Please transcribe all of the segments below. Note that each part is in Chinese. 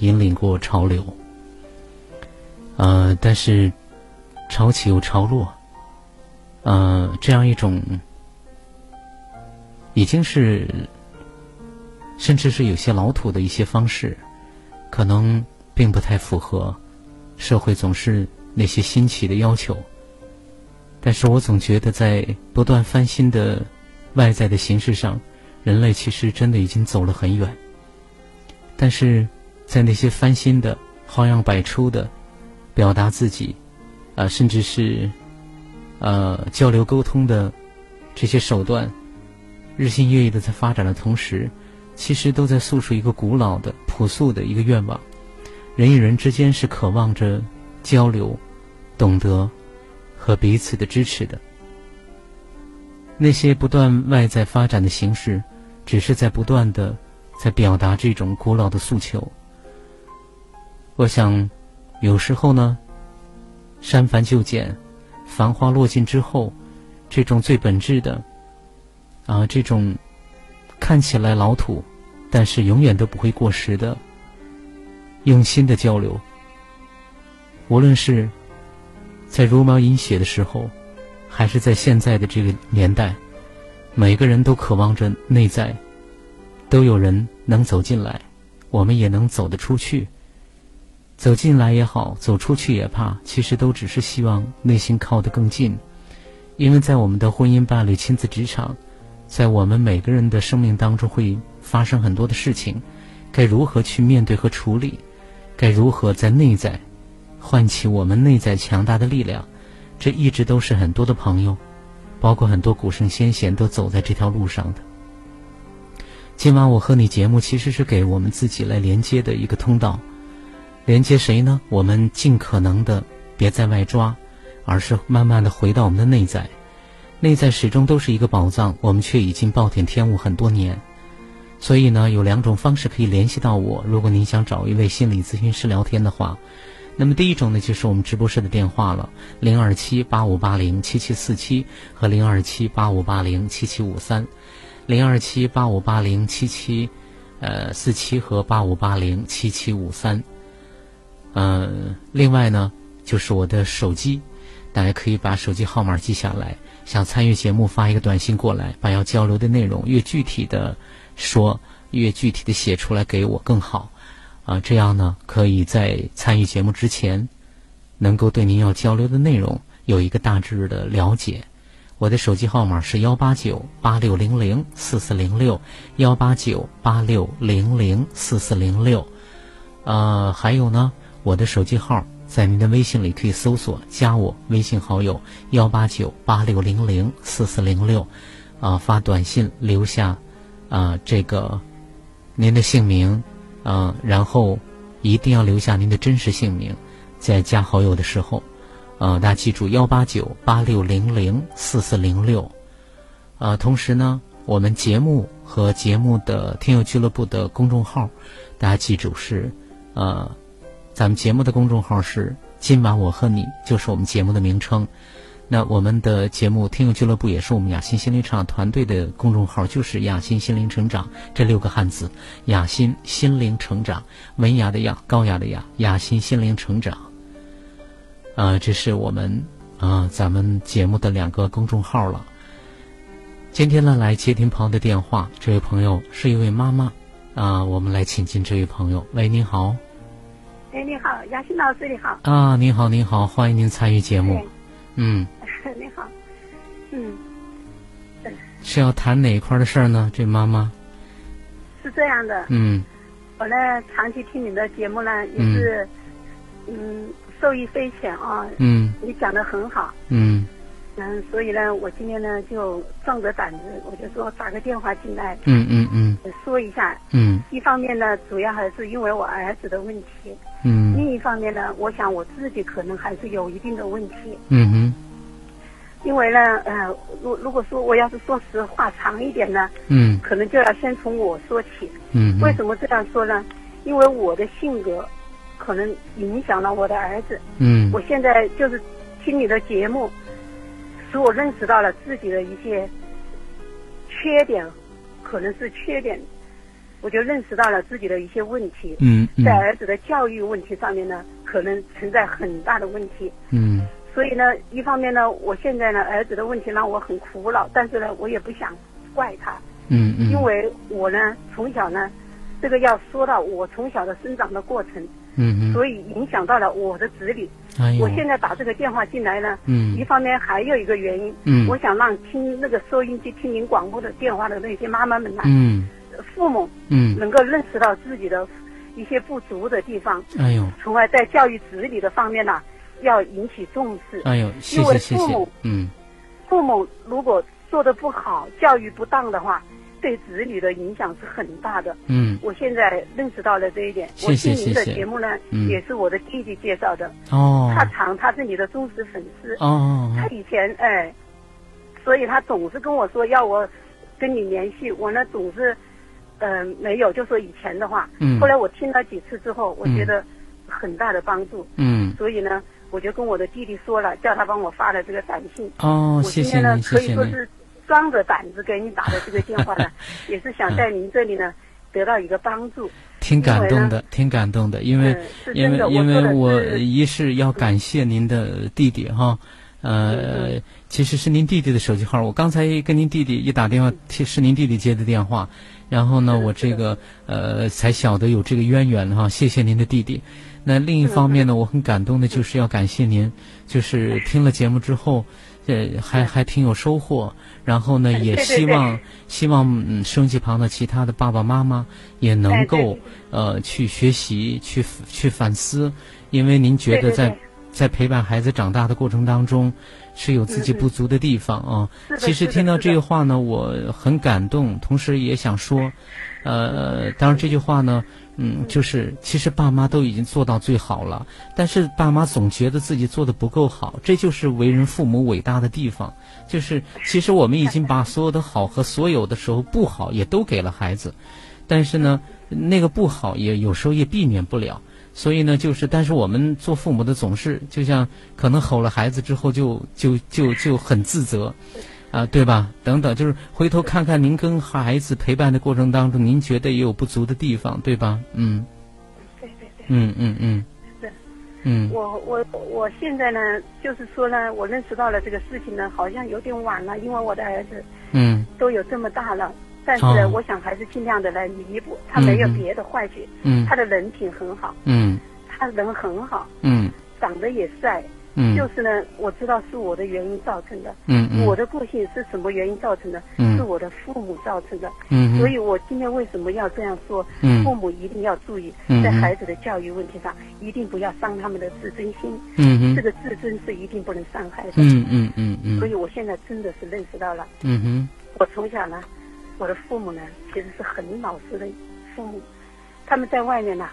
引领过潮流，呃，但是潮起又潮落，呃，这样一种已经是甚至是有些老土的一些方式，可能并不太符合社会总是那些新奇的要求。但是我总觉得，在不断翻新的外在的形式上，人类其实真的已经走了很远。但是。在那些翻新的、花样百出的表达自己，啊，甚至是呃交流沟通的这些手段，日新月异的在发展的同时，其实都在诉说一个古老的、朴素的一个愿望：人与人之间是渴望着交流、懂得和彼此的支持的。那些不断外在发展的形式，只是在不断的在表达这种古老的诉求。我想，有时候呢，删繁就简，繁花落尽之后，这种最本质的，啊，这种看起来老土，但是永远都不会过时的用心的交流，无论是在茹毛饮血的时候，还是在现在的这个年代，每个人都渴望着内在都有人能走进来，我们也能走得出去。走进来也好，走出去也罢，其实都只是希望内心靠得更近。因为在我们的婚姻伴侣、亲子、职场，在我们每个人的生命当中会发生很多的事情，该如何去面对和处理？该如何在内在唤起我们内在强大的力量？这一直都是很多的朋友，包括很多古圣先贤都走在这条路上的。今晚我和你节目其实是给我们自己来连接的一个通道。连接谁呢？我们尽可能的别在外抓，而是慢慢的回到我们的内在。内在始终都是一个宝藏，我们却已经暴殄天物很多年。所以呢，有两种方式可以联系到我。如果您想找一位心理咨询师聊天的话，那么第一种呢，就是我们直播室的电话了：零二七八五八零七七四七和零二七八五八零七七五三，零二七八五八零七七呃四七和八五八零七七五三。嗯，另外呢，就是我的手机，大家可以把手机号码记下来。想参与节目，发一个短信过来，把要交流的内容越具体的说，越具体的写出来给我更好。啊，这样呢，可以在参与节目之前，能够对您要交流的内容有一个大致的了解。我的手机号码是幺八九八六零零四四零六，幺八九八六零零四四零六。呃，还有呢。我的手机号在您的微信里可以搜索，加我微信好友幺八九八六零零四四零六，啊，发短信留下，啊，这个您的姓名，啊，然后一定要留下您的真实姓名，在加好友的时候，啊，大家记住幺八九八六零零四四零六，啊，同时呢，我们节目和节目的听友俱乐部的公众号，大家记住是，呃。咱们节目的公众号是“今晚我和你”，就是我们节目的名称。那我们的节目“听友俱乐部”也是我们雅欣心灵成长团队的公众号，就是“雅欣心灵成长”这六个汉字。雅欣心灵成长，文雅的雅，高雅的雅，雅欣心灵成长。啊，这是我们啊，咱们节目的两个公众号了。今天呢，来接听朋友的电话，这位朋友是一位妈妈啊，我们来请进这位朋友。喂，您好。哎，你好，雅欣老师，你好。啊，您好，您好，欢迎您参与节目。嗯。你好。嗯。是要谈哪一块的事儿呢？这妈妈。是这样的。嗯。我呢，长期听你的节目呢，也是，嗯，受益匪浅啊。嗯。你讲的很好。嗯。嗯，所以呢，我今天呢就壮着胆子，我就说打个电话进来，嗯嗯嗯说一下。嗯一方面呢，主要还是因为我儿子的问题；嗯另一方面呢，我想我自己可能还是有一定的问题。嗯哼因为呢，呃，如如果说我要是说实话长一点呢，嗯可能就要先从我说起。嗯为什么这样说呢？因为我的性格可能影响了我的儿子。嗯我现在就是听你的节目，使我认识到了自己的一些缺点，可能是缺点，我就认识到了自己的一些问题，嗯嗯。在儿子的教育问题上面呢，可能存在很大的问题。嗯。所以呢，一方面呢，我现在呢，儿子的问题让我很苦恼，但是呢，我也不想怪他，嗯嗯，因为我呢，从小呢，这个要说到我从小的生长的过程，嗯嗯，所以影响到了我的子女。我现在打这个电话进来呢，嗯。一方面还有一个原因，嗯。我想让听那个收音机、听您广播的电话的那些妈妈们呢，嗯。父母嗯，能够认识到自己的一些不足的地方，哎呦。从而在教育子女的方面呢，要引起重视。哎呦，谢因为谢谢谢父母，嗯。父母如果做的不好，教育不当的话，对子女的影响是很大的。嗯我现在认识到了这一点。谢谢我听您的节目呢，嗯也是我的弟弟介绍的。哦他常他是你的忠实粉丝。哦他以前哎，所以他总是跟我说要我跟你联系，我呢总是嗯、没有，就说以前的话。嗯后来我听了几次之后，我嗯觉得很大的帮助，嗯所以呢，我就跟我的弟弟说了，叫他帮我发了这个短信。哦，我谢谢今天呢可以说是装着胆子给你打的这个电话呢，也是想在您这里呢得到一个帮助。挺感动的，挺感动的，因为嗯因为因为我一是要感谢您的弟弟哈，呃嗯，其实是您弟弟的手机号，我刚才跟您弟弟一打电话，是是您弟弟接的电话，然后呢，我这个呃才晓得有这个渊源哈，谢谢您的弟弟。那另一方面呢，我很感动的就是要感谢您，就是听了节目之后，呃，还还挺有收获。然后呢，也希望希望嗯，收音机旁的其他的爸爸妈妈也能够对。呃去学习、去去反思，因为您觉得在对对对。在陪伴孩子长大的过程当中，是有自己不足的地方啊。其实听到这句话呢，我很感动，同时也想说，呃，当然这句话呢，嗯，就是其实爸妈都已经做到最好了，但是爸妈总觉得自己做的不够好，这就是为人父母伟大的地方。就是其实我们已经把所有的好和所有的时候不好也都给了孩子，但是呢，那个不好也有时候也避免不了。所以呢，就是，但是我们做父母的总是就像可能吼了孩子之后就就就就很自责，啊，对吧？等等，就是回头看看您跟孩子陪伴的过程当中，您觉得也有不足的地方，对吧？嗯对对对。嗯嗯嗯是嗯我我我现在呢，就是说呢，我认识到了这个事情呢，好像有点晚了，因为我的儿子嗯都有这么大了，但是我想还是尽量的来弥补。他没有别的坏处，嗯他的人品很好，嗯他人很好，嗯长得也帅。嗯就是呢，我知道是我的原因造成的。嗯嗯，我的个性是什么原因造成的？嗯是我的父母造成的。嗯所以我今天为什么要这样说？嗯父母一定要注意，嗯在孩子的教育问题上，一定不要伤他们的自尊心。嗯哼这个自尊是一定不能伤害的。嗯嗯嗯嗯所以我现在真的是认识到了，嗯哼我从小呢，我的父母呢，其实是很老实的父母，他们在外面呢，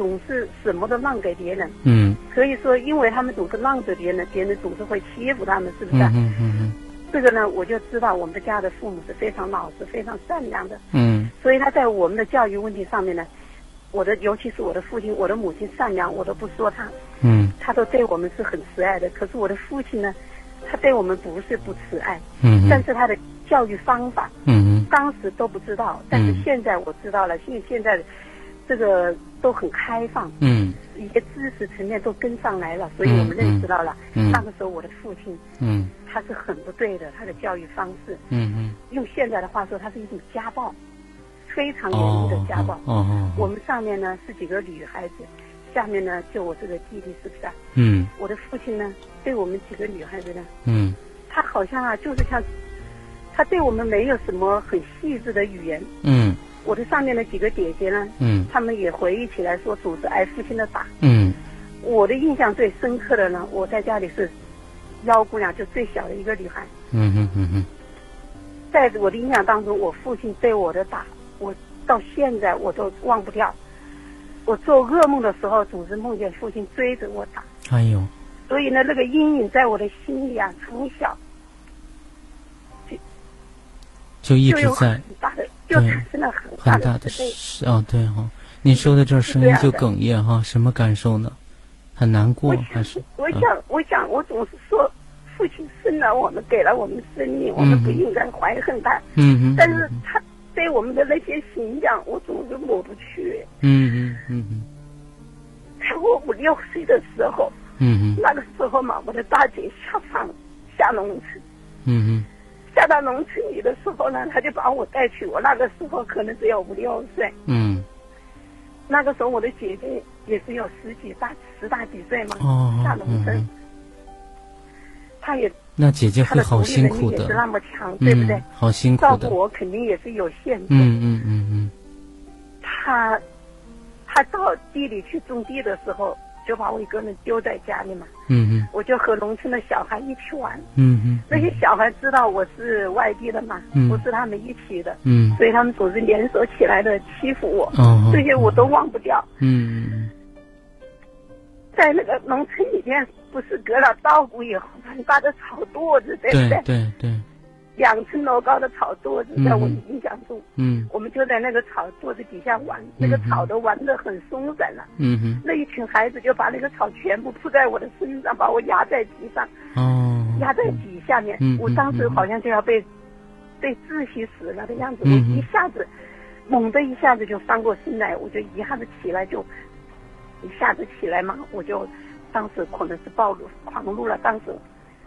总是什么都让给别人。嗯所以说，因为他们总是让着别人，别人总是会欺负他们，是不是？嗯嗯嗯这个呢，我就知道我们的家的父母是非常老实、非常善良的。嗯所以他在我们的教育问题上面呢，我的尤其是我的父亲、我的母亲善良，我都不说他，嗯他都对我们是很慈爱的。可是我的父亲呢，他对我们不是不慈爱，嗯但是他的教育方法嗯当时都不知道，但是现在我知道了，因为现在这个都很开放，嗯一些知识层面都跟上来了，所以我们认识到了。嗯那个时候我的父亲嗯他是很不对的，他的教育方式，嗯嗯用现在的话说，他是一种家暴，非常严厉的家暴。哦哦我们上面呢是几个女孩子，下面呢就我这个弟弟，是不是啊？嗯我的父亲呢对我们几个女孩子呢，嗯他好像啊就是像，他对我们没有什么很细致的语言。嗯我的上面的几个姐姐呢，嗯她们也回忆起来说，组织挨父亲的打。嗯我的印象最深刻的呢，我在家里是幺姑娘，就最小的一个女孩。嗯哼嗯哼在我的印象当中，我父亲对我的打，我到现在我都忘不掉。我做噩梦的时候，总是梦见父亲追着我打，哎呦，所以呢，那个阴影在我的心里啊，从小就一直就有很在大的，就产生了很大的的慈悲。是哦，对哈、你说到这儿声音就哽咽哈、什么感受呢？很难过还是，？我嗯想，我想，我总是说，父亲生了我们，给了我们生命，我们不嗯应该怀恨他。嗯嗯，但是他对我们的那些形象，我总是抹不去。嗯嗯嗯嗯在我五六岁的时候，嗯嗯那个时候嘛，我的大姐下放下农村，嗯嗯下到农村里的时候呢，他就把我带去。我那个时候可能只有五六岁，嗯那个时候我的姐姐也是有十几大十大几岁嘛，哦下农村，嗯嗯，她也那姐姐会好辛苦的，也是那么强，对不对？嗯，好辛苦的照顾，我肯定也是有限制。嗯嗯嗯嗯他他到地里去种地的时候，就把我一个人丢在家里嘛，嗯嗯我就和农村的小孩一起玩。嗯嗯那些小孩知道我是外地的嘛，嗯。不是他们一起的，嗯。所以他们总是联手起来的欺负我，哦，这些我都忘不掉。嗯。嗯在那个农村里面，不是割了稻谷以后，很大的草垛子，对不对？对？对对，两层楼高的草垛子，在我的印象中，嗯我们就在那个草垛子底下玩，那个草都玩得很松散了。嗯哼那一群孩子就把那个草全部铺在我的身上，把我压在地上，哦，压在底下面。嗯我当时好像就要被被窒息死了的样子，嗯我一下子猛地一下子就翻过身来，我就一下子起来就一下子起来嘛，我就当时可能是暴露狂怒了，当时。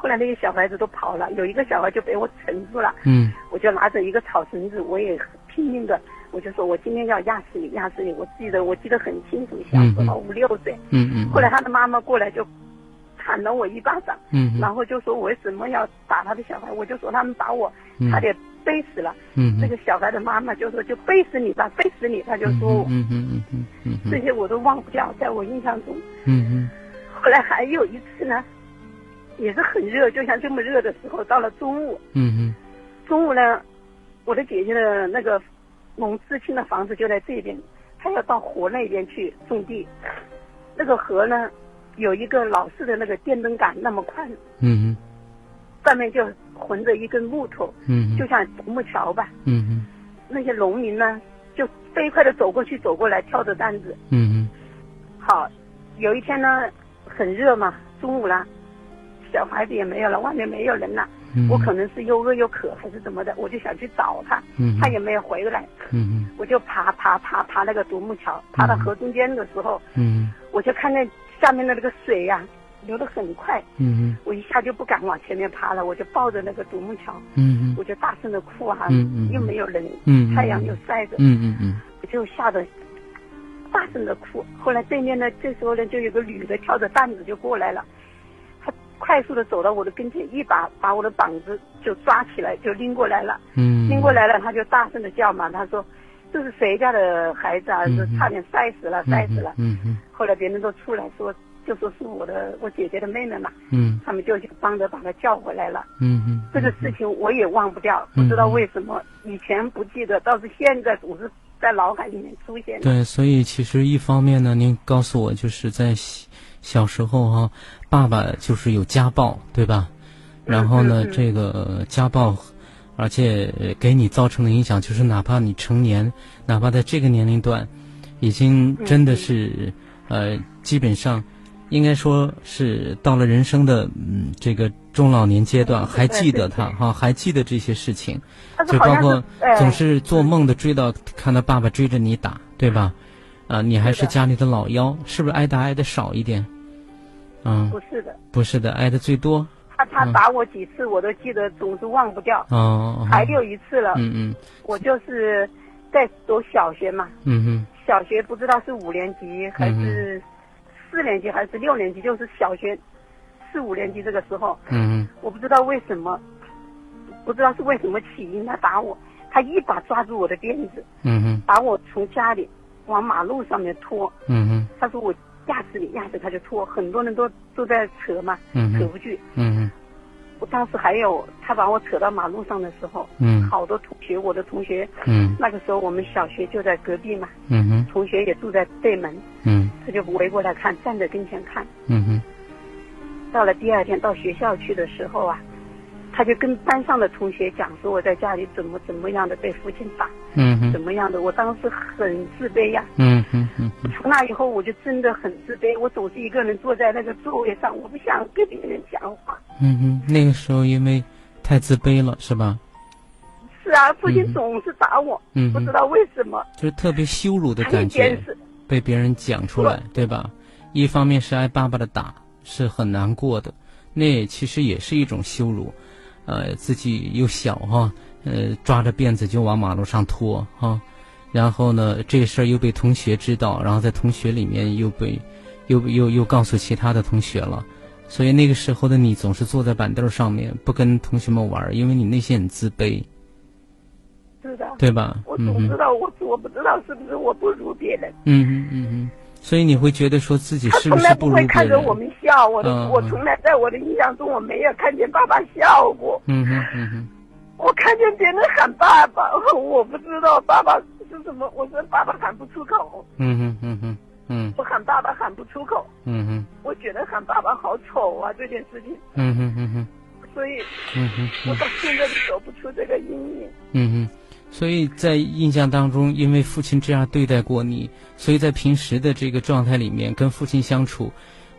后来那些小孩子都跑了，有一个小孩就被我沉住了，嗯我就拿着一个草绳子，我也拼命的，我就说我今天要压死你，压死你。我记得我记得很清楚，小时候五六岁。嗯嗯，后来他的妈妈过来就喊了我一巴掌，嗯然后就说为什么要打他的小孩，我就说他们把我嗯差点背死了。嗯这个小孩的妈妈就说就背死你吧，背死你，他就说嗯嗯嗯嗯嗯这些我都忘不掉，在我印象中。嗯嗯后来还有一次呢，也是很热，就像这么热的时候，到了中午，嗯嗯中午呢，我的姐姐的那个农知青的房子就在这边，她要到河那边去种地。那个河呢，有一个老式的那个电灯杆那么宽，嗯上面就横着一根木头，嗯就像独木桥吧。嗯那些农民呢，就飞快的走过去，走过来，挑着担子。嗯好，有一天呢，很热嘛，中午了，小孩子也没有了，外面没有人了。嗯，我可能是又饿又渴还是怎么的，我就想去找他，嗯他也没有回来。嗯我就爬爬爬爬那个独木桥，爬到河中间的时候，嗯我就看见下面的那个水呀、流得很快，嗯我一下就不敢往前面爬了，我就抱着那个独木桥，嗯我就大声的哭啊，又没有人，嗯太阳又晒着，我就吓得大声的哭。后来对面呢，这时候呢，就有个女的挑着担子就过来了，她快速的走到我的跟前，一把把我的膀子就抓起来，就拎过来了。嗯，拎过来了，他就大声的叫嘛，他说。这是谁家的孩子啊？嗯说差点摔死了，摔死了。嗯嗯后来别人都出来说，就说是我的我姐姐的妹妹嘛，嗯他们就帮着把她叫回来了。嗯嗯，这个事情我也忘不掉，不知道为什么以前不记得，倒是现在总是在脑海里面出现。对，所以其实一方面呢，您告诉我就是在小小时候哈、爸爸就是有家暴，对吧？然后呢，嗯嗯这个家暴，而且呃给你造成的影响就是，哪怕你成年，哪怕在这个年龄段，已经真的是、呃，基本上应该说是到了人生的嗯这个中老年阶段，还记得他哈，还记得这些事情。就包括总是做梦的追到，看到爸爸追着你打，对吧？啊，你还是家里的老幺，是不是挨打挨的少一点？嗯，不是的，不是的，挨的最多。他他嗯。打我几次我都记得，总是忘不掉。哦，还有一次了，嗯嗯。我就是在读小学嘛，嗯嗯小学不知道是五年级还是四年级还是六年级，就是小学四五年级这个时候，嗯我不知道为什么，不知道是为什么起因，他打我，他一把抓住我的辫子，嗯嗯把我从家里往马路上面拖。嗯嗯他说我压死你，压死他就拖，很多人都都在扯嘛，嗯嗯扯不去。嗯当时还有他把我扯到马路上的时候，嗯。好多同学，我的同学，嗯。那个时候我们小学就在隔壁嘛，嗯哼。同学也住在对门，嗯。他就围过来看，站在跟前看。嗯哼。到了第二天到学校去的时候啊，他就跟班上的同学讲说我在家里怎么怎么样的被父亲打，嗯哼怎么样的，我当时很自卑呀、嗯哼嗯从那以后我就真的很自卑，我总是一个人坐在那个座位上，我不想跟别人讲话。嗯哼，那个时候因为太自卑了，是吧？是啊，父亲嗯总是打我，嗯不知道为什么。就是特别羞辱的感觉被别人讲出来，对吧？一方面是挨爸爸的打，是很难过的，那其实也是一种羞辱。呃，自己又小哈，呃，抓着辫子就往马路上拖哈，然后呢，这事儿又被同学知道，然后在同学里面又被，又又又告诉其他的同学了。所以那个时候的你总是坐在板凳上面，不跟同学们玩儿，因为你内心很自卑，是的，对吧？我总知道我我不知道是不是我不如别人。嗯嗯嗯哼，所以你会觉得说自己他是不是从来不会不如别人？看着我们笑，我的、嗯嗯。我从来在我的印象中我没有看见爸爸笑过。嗯哼嗯哼。我看见别人喊爸爸，我不知道爸爸是什么，我说爸爸喊不出口，嗯哼嗯哼嗯。我喊爸爸喊不出口，嗯哼。我觉得喊爸爸好丑啊这件事情，嗯哼嗯哼。所以嗯哼我到现在都走不出这个阴影。嗯哼，所以在印象当中，因为父亲这样对待过你，所以在平时的这个状态里面跟父亲相处，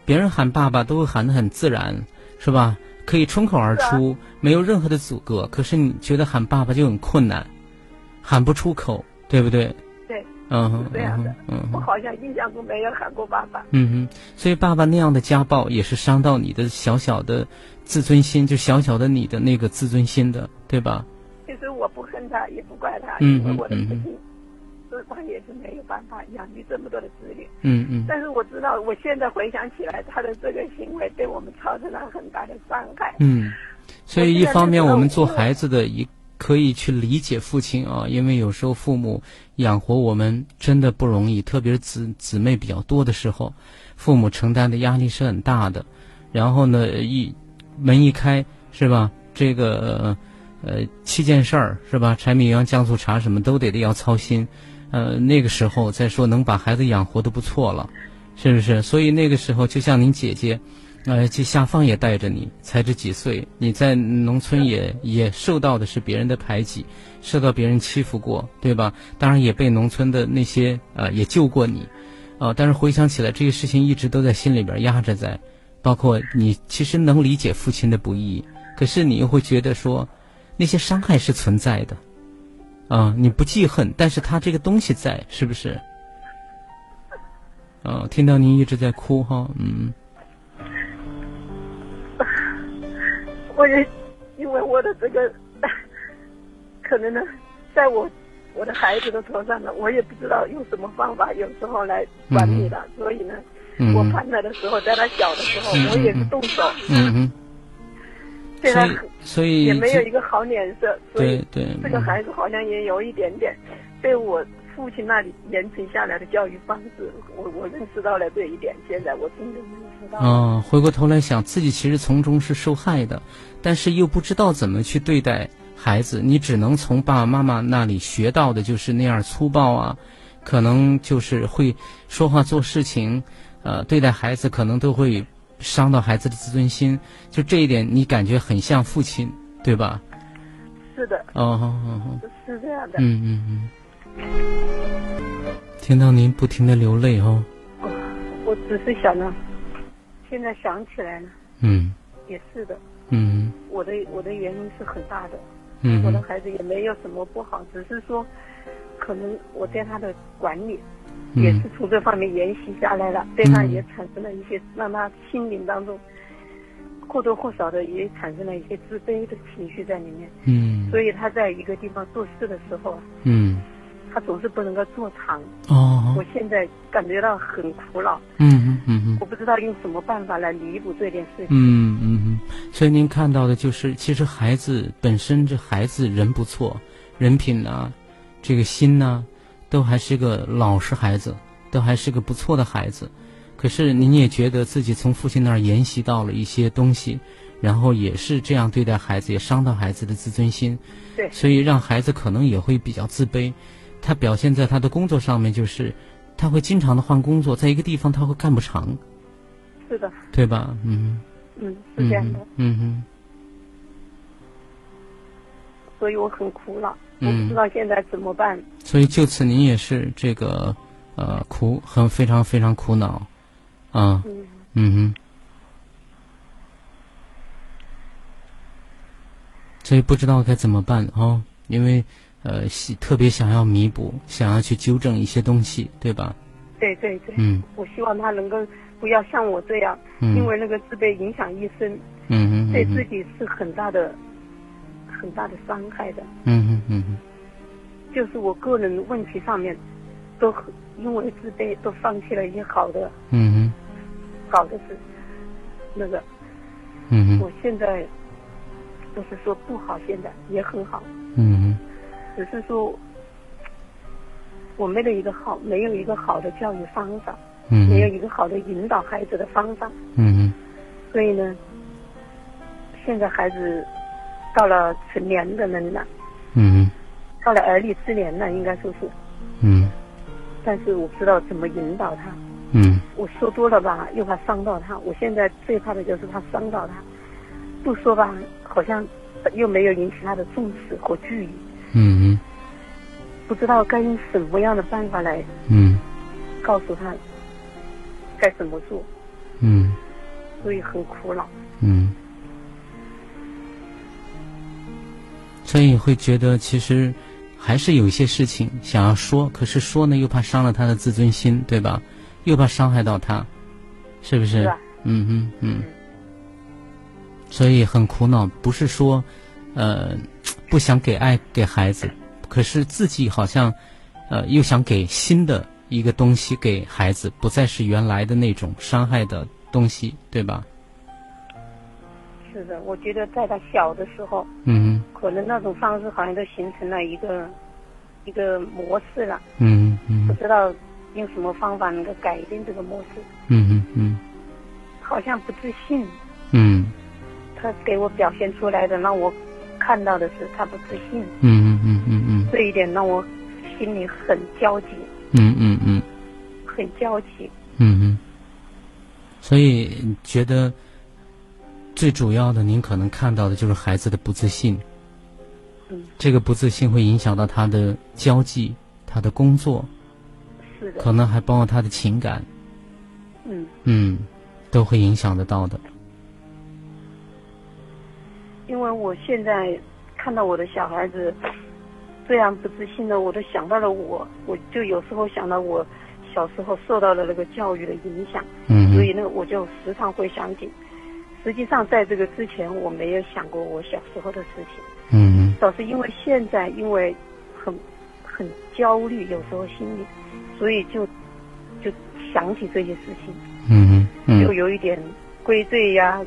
别人喊爸爸都会喊得很自然，是吧？可以冲口而出，没有任何的阻隔。可是你觉得喊爸爸就很困难，喊不出口，对不对？对，嗯哼是这样的嗯我好像印象中没有喊过爸爸。嗯哼，所以爸爸那样的家暴也是伤到你的小小的自尊心，就小小的你的那个自尊心的，对吧？其实我不恨他，也不怪他，嗯因为我的父亲，是他也是没有办法养育这么多的子女。嗯嗯但是我知道，我现在回想起来，他的这个行为对我们造成了很大的伤害。嗯，所以一方面我们做孩子的一可以去理解父亲啊，因为有时候父母养活我们真的不容易，特别是姊姊妹比较多的时候，父母承担的压力是很大的。然后呢，一门一开是吧？这个呃七件事儿是吧？柴米油盐酱醋茶什么都得得要操心。呃，那个时候再说能把孩子养活都不错了，是不是？所以那个时候就像您姐姐。呃，这下放也带着你，才这几岁，你在农村也也受到的是别人的排挤，受到别人欺负过，对吧？当然也被农村的那些呃也救过你，呃，但是回想起来，这个事情一直都在心里边压着在，包括你其实能理解父亲的不易，可是你又会觉得说，那些伤害是存在的，啊、你不记恨，但是他这个东西在，是不是？啊、听到您一直在哭哈，嗯。我也因为我的这个，可能呢，在我我的孩子的头上呢，我也不知道用什么方法，有时候来管理他，所以呢，嗯我判他的时候，在他小的时候，嗯我也是动手，嗯哼，所以所以也没有一个好脸色，所对以对，这个嗯孩子好像也有一点点被我父亲那里延承下来的教育方式，我我认识到了这一点，现在我真的认识到了。啊，回过头来想，自己其实从中是受害的，但是又不知道怎么去对待孩子，你只能从爸爸妈妈那里学到的就是那样粗暴啊，可能就是会说话做事情，呃，对待孩子可能都会伤到孩子的自尊心，就这一点你感觉很像父亲，对吧？是的，哦，是这样的。嗯嗯嗯，听到您不停的流泪哦，我只是想呢，现在想起来了，嗯。也是的，嗯。我的我的原因是很大的，嗯。我的孩子也没有什么不好，只是说，可能我对他的管理也嗯是从这方面沿袭下来了，对他也产生了一些让他心灵当中或多或少的也产生了一些自卑的情绪在里面，嗯。所以他在一个地方做事的时候啊，嗯。他总是不能够做长。哦。我现在感觉到很苦恼，嗯嗯嗯嗯。我不知道用什么办法来弥补这件事情。嗯嗯嗯，所以您看到的就是，其实孩子本身这孩子人不错，人品呐、这个心呐、都还是个老实孩子，都还是个不错的孩子。可是您也觉得自己从父亲那儿沿袭到了一些东西，然后也是这样对待孩子，也伤到孩子的自尊心，对，所以让孩子可能也会比较自卑。他表现在他的工作上面，就是他会经常的换工作，在一个地方他会干不长，是的，对吧？嗯嗯，是这样的，嗯哼，所以我很苦恼，我嗯。不知道现在怎么办。所以就此您也是这个呃苦很非常非常苦恼。啊，嗯，嗯哼，所以不知道该怎么办哦，因为呃特别想要弥补，想要去纠正一些东西，对吧？对对对，嗯。我希望他能够不要像我这样，嗯，因为那个自卑影响一生，嗯嗯哼。自己是很大的、很大的伤害的。嗯嗯嗯嗯。就是我个人问题上面，都因为自卑，都放弃了一些好的、嗯嗯。好的是。那个，嗯嗯。哼我现在不是说不好，现在也很好，嗯哼只是说我没有一个好，没有一个好的教育方法，嗯没有一个好的引导孩子的方法。嗯哼所以呢，现在孩子到了成年的人了，嗯。到了而立之年了，应该说是，嗯但是我不知道怎么引导他。嗯。我说多了吧，又怕伤到他。我现在最怕的就是怕伤到他，不说吧，好像又没有引起他的重视和注意，嗯。不知道该用什么样的办法来嗯。告诉他该怎么做，嗯。所以很苦恼。嗯，所以会觉得其实还是有一些事情想要说，可是说呢又怕伤了他的自尊心，对吧？又怕伤害到他，是不是？嗯嗯嗯。所以很苦恼，不是说，呃，不想给爱给孩子，可是自己好像，呃，又想给新的一个东西给孩子，不再是原来的那种伤害的东西，对吧？是的，我觉得在他小的时候，嗯可能那种方式好像都形成了一个一个模式了，嗯嗯不知道用什么方法能够改变这个模式。嗯嗯嗯好像不自信，嗯。他给我表现出来的，让我看到的是他不自信，嗯嗯嗯嗯嗯这一点让我心里很焦急，嗯嗯嗯。很焦急。嗯嗯，所以觉得最主要的，您可能看到的就是孩子的不自信。嗯，这个不自信会影响到他的交际、他的工作，是的，可能还包括他的情感，嗯，嗯，都会影响得到的。因为我现在看到我的小孩子这样不自信的，我都想到了我，我就有时候想到我小时候受到了那个教育的影响，嗯所以呢，我就时常会想起。实际上，在这个之前，我没有想过我小时候的事情。嗯倒是因为现在因为很很焦虑，有时候心里，所以就就想起这些事情，嗯嗯就有一点归罪呀，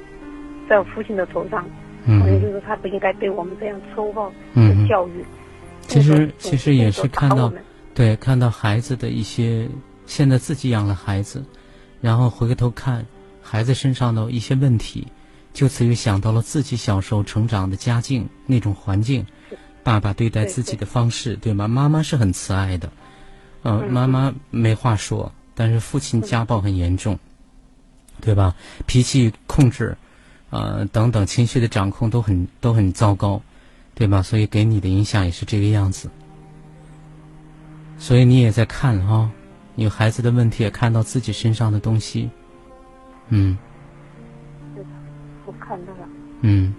在我父亲的头上，好像就嗯是他不应该对我们这样粗暴嗯的教育。其实其实也是看到对，看到孩子的一些，现在自己养了孩子，然后回过头看孩子身上的一些问题，就此又想到了自己小时候成长的家境那种环境，爸爸对待自己的方式，对吗？妈妈是很慈爱的，呃，嗯妈妈没话说，但是父亲家暴很严重，对吧？脾气控制，呃，等等情绪的掌控都很都很糟糕，对吧？所以给你的影响也是这个样子。所以你也在看啊、有孩子的问题，也看到自己身上的东西，嗯。是的，我看到了。嗯。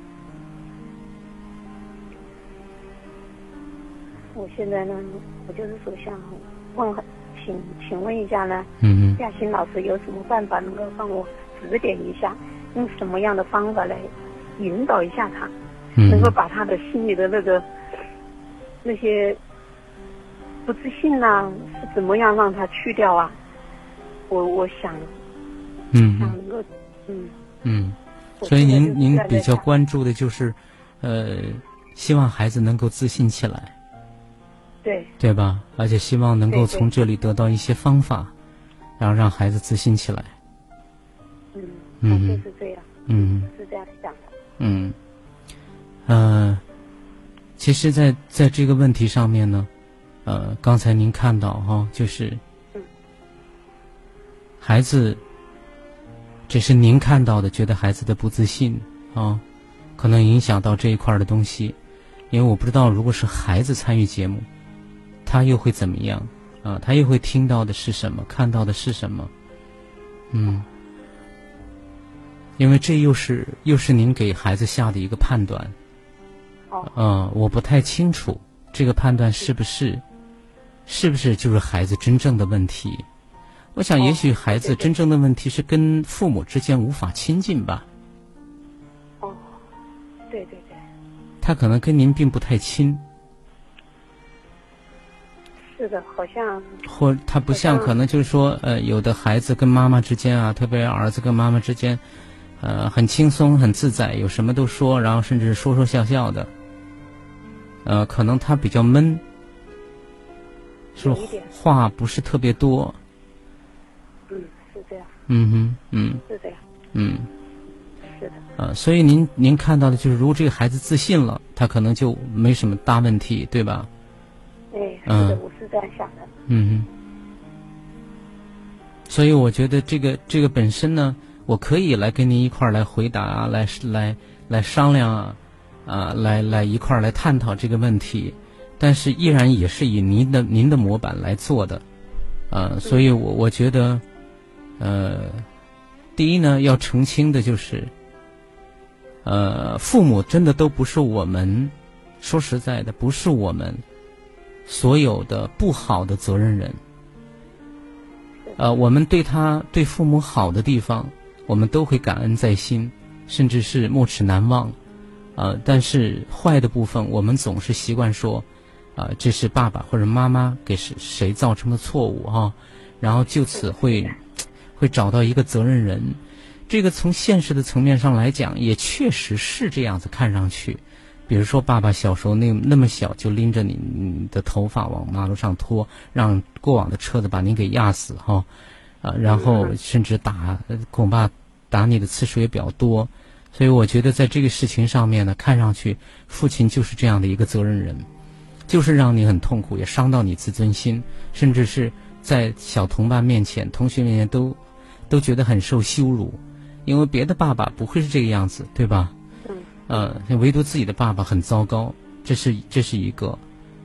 我现在呢，我就是说想问，请请问一下呢，嗯亚欣老师有什么办法能够帮我指点一下，用什么样的方法来引导一下他，嗯。能够把他的心里的那个那些不自信呐、是怎么样让他去掉啊？我我想嗯嗯。想嗯，嗯，所以您您比较关注的就是，呃，希望孩子能够自信起来，对。对吧？而且希望能够从这里得到一些方法，然后让孩子自信起来。嗯，嗯他就是这样，嗯。是这样想的。嗯，呃，其实，在在这个问题上面呢，呃，刚才您看到哈，就是孩子，这是您看到的，觉得孩子的不自信啊，可能影响到这一块的东西，因为我不知道，如果是孩子参与节目，他又会怎么样啊？他又会听到的是什么？看到的是什么？嗯。因为这又是又是您给孩子下的一个判断，哦，嗯，我不太清楚这个判断是不是，是不是就是孩子真正的问题？我想，也许孩子真正的问题是跟父母之间无法亲近吧。哦，对对对。他可能跟您并不太亲。是的，好像。或他不像，可能就是说，呃，有的孩子跟妈妈之间啊，特别儿子跟妈妈之间。呃，很轻松，很自在，有什么都说，然后甚至说说笑笑的。呃，可能他比较闷，说话不是特别多。嗯，是这样。嗯哼，嗯。是这样。嗯。是的。呃，所以您您看到的就是，如果这个孩子自信了，他可能就没什么大问题，对吧？对，是的，我是这样想的。嗯哼。所以我觉得这个这个本身呢。我可以来跟您一块儿来回答啊，来来来商量啊，啊，来来一块儿来探讨这个问题，但是依然也是以您的您的模板来做的，啊，所以我我觉得，呃，第一呢，要澄清的就是，呃，父母真的都不是我们，说实在的，不是我们所有的不好的责任人，呃，我们对他对父母好的地方。我们都会感恩在心，甚至是没齿难忘，呃，但是坏的部分，我们总是习惯说，啊，这是爸爸或者妈妈给谁谁造成的错误哈，然后就此会会找到一个责任人。这个从现实的层面上来讲，也确实是这样子看上去。比如说，爸爸小时候那那么小就拎着你你的头发往马路上拖，让过往的车子把你给压死哈。啊，然后甚至打，恐怕打你的次数也比较多，所以我觉得在这个事情上面呢，看上去父亲就是这样的一个责任人，就是让你很痛苦，也伤到你自尊心，甚至是在小同伴面前、同学面前都都觉得很受羞辱，因为别的爸爸不会是这个样子，对吧？嗯。呃，唯独自己的爸爸很糟糕，这是这是一个。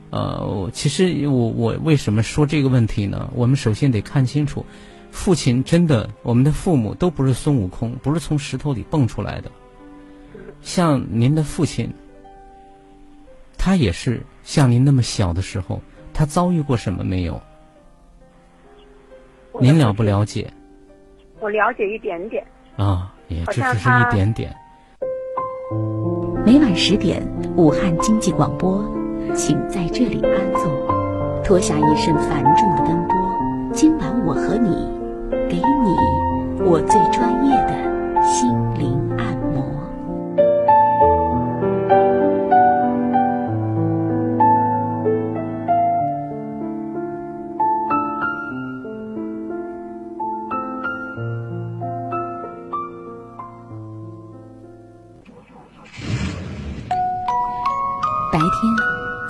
呃，其实我我为什么说这个问题呢？我们首先得看清楚。父亲真的，我们的父母都不是孙悟空，不是从石头里蹦出来的。像您的父亲，他也是像您那么小的时候，他遭遇过什么没有？您了不了解？我了解一点点。啊，也这只是一点点。每晚十点，武汉经济广播，请在这里安坐，脱下一身繁重的奔波。今晚我和你。给你我最专业的心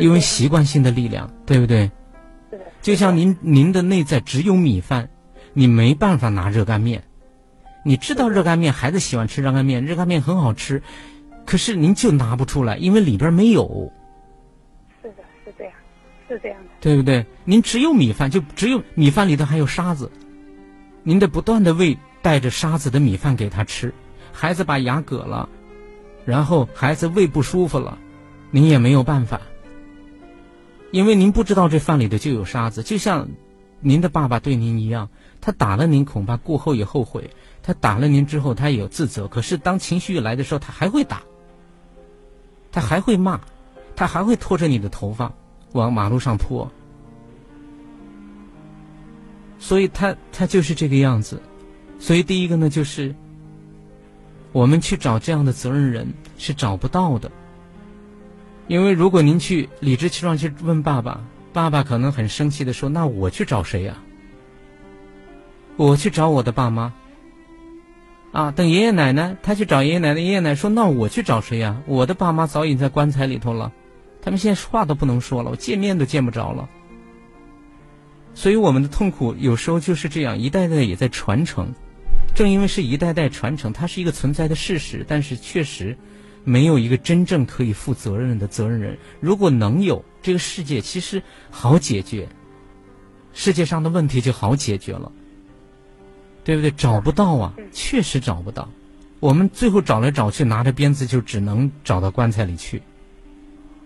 因为习惯性的力量，对不对？就像您您的内在只有米饭，你没办法拿热干面。你知道热干面，孩子喜欢吃热干面，热干面很好吃，可是您就拿不出来，因为里边没有。是的，是这样，是这样的。对不对？您只有米饭，就只有米饭里头还有沙子，您得不断的喂带着沙子的米饭给他吃。孩子把牙割了，然后孩子胃不舒服了，您也没有办法。因为您不知道这饭里头就有沙子，就像您的爸爸对您一样，他打了您，恐怕过后也后悔；他打了您之后，他也有自责。可是当情绪一来的时候，他还会打，他还会骂，他还会拖着你的头发往马路上拖。所以他他就是这个样子。所以第一个呢，就是我们去找这样的责任人是找不到的。因为如果您去理直气壮去问爸爸，爸爸可能很生气的说：“那我去找谁呀？我去找我的爸妈。”啊，等爷爷奶奶，他去找爷爷奶奶，爷爷奶奶说：“那我去找谁呀？我的爸妈早已在棺材里头了，他们现在话都不能说了，我见面都见不着了。”所以我们的痛苦有时候就是这样，一代代也在传承。正因为是一代代传承，它是一个存在的事实，但是确实。没有一个真正可以负责任的责任人。如果能有，这个世界其实好解决，世界上的问题就好解决了，对不对？找不到啊，确实找不到。我们最后找来找去，拿着鞭子就只能找到棺材里去。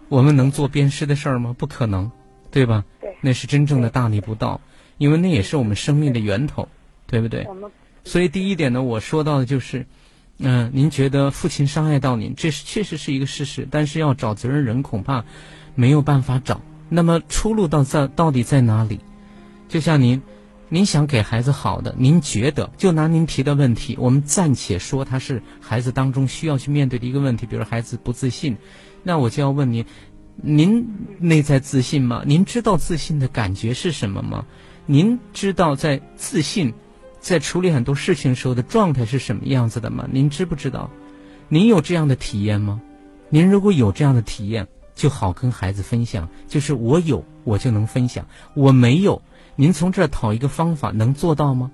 我们能做鞭尸的事儿吗？不可能，对吧？对，那是真正的大逆不道，因为那也是我们生命的源头，对不对？所以第一点呢，我说到的就是。嗯，您觉得父亲伤害到您，这是确实是一个事实，但是要找责任人恐怕没有办法找。那么出路到在到底在哪里？就像您，您想给孩子好的，您觉得就拿您提的问题，我们暂且说他是孩子当中需要去面对的一个问题，比如孩子不自信，那我就要问您：您内在自信吗？您知道自信的感觉是什么吗？您知道在自信？在处理很多事情时候的状态是什么样子的吗？您知不知道？您有这样的体验吗？您如果有这样的体验，就好跟孩子分享。就是我有，我就能分享；我没有，您从这儿讨一个方法，能做到吗？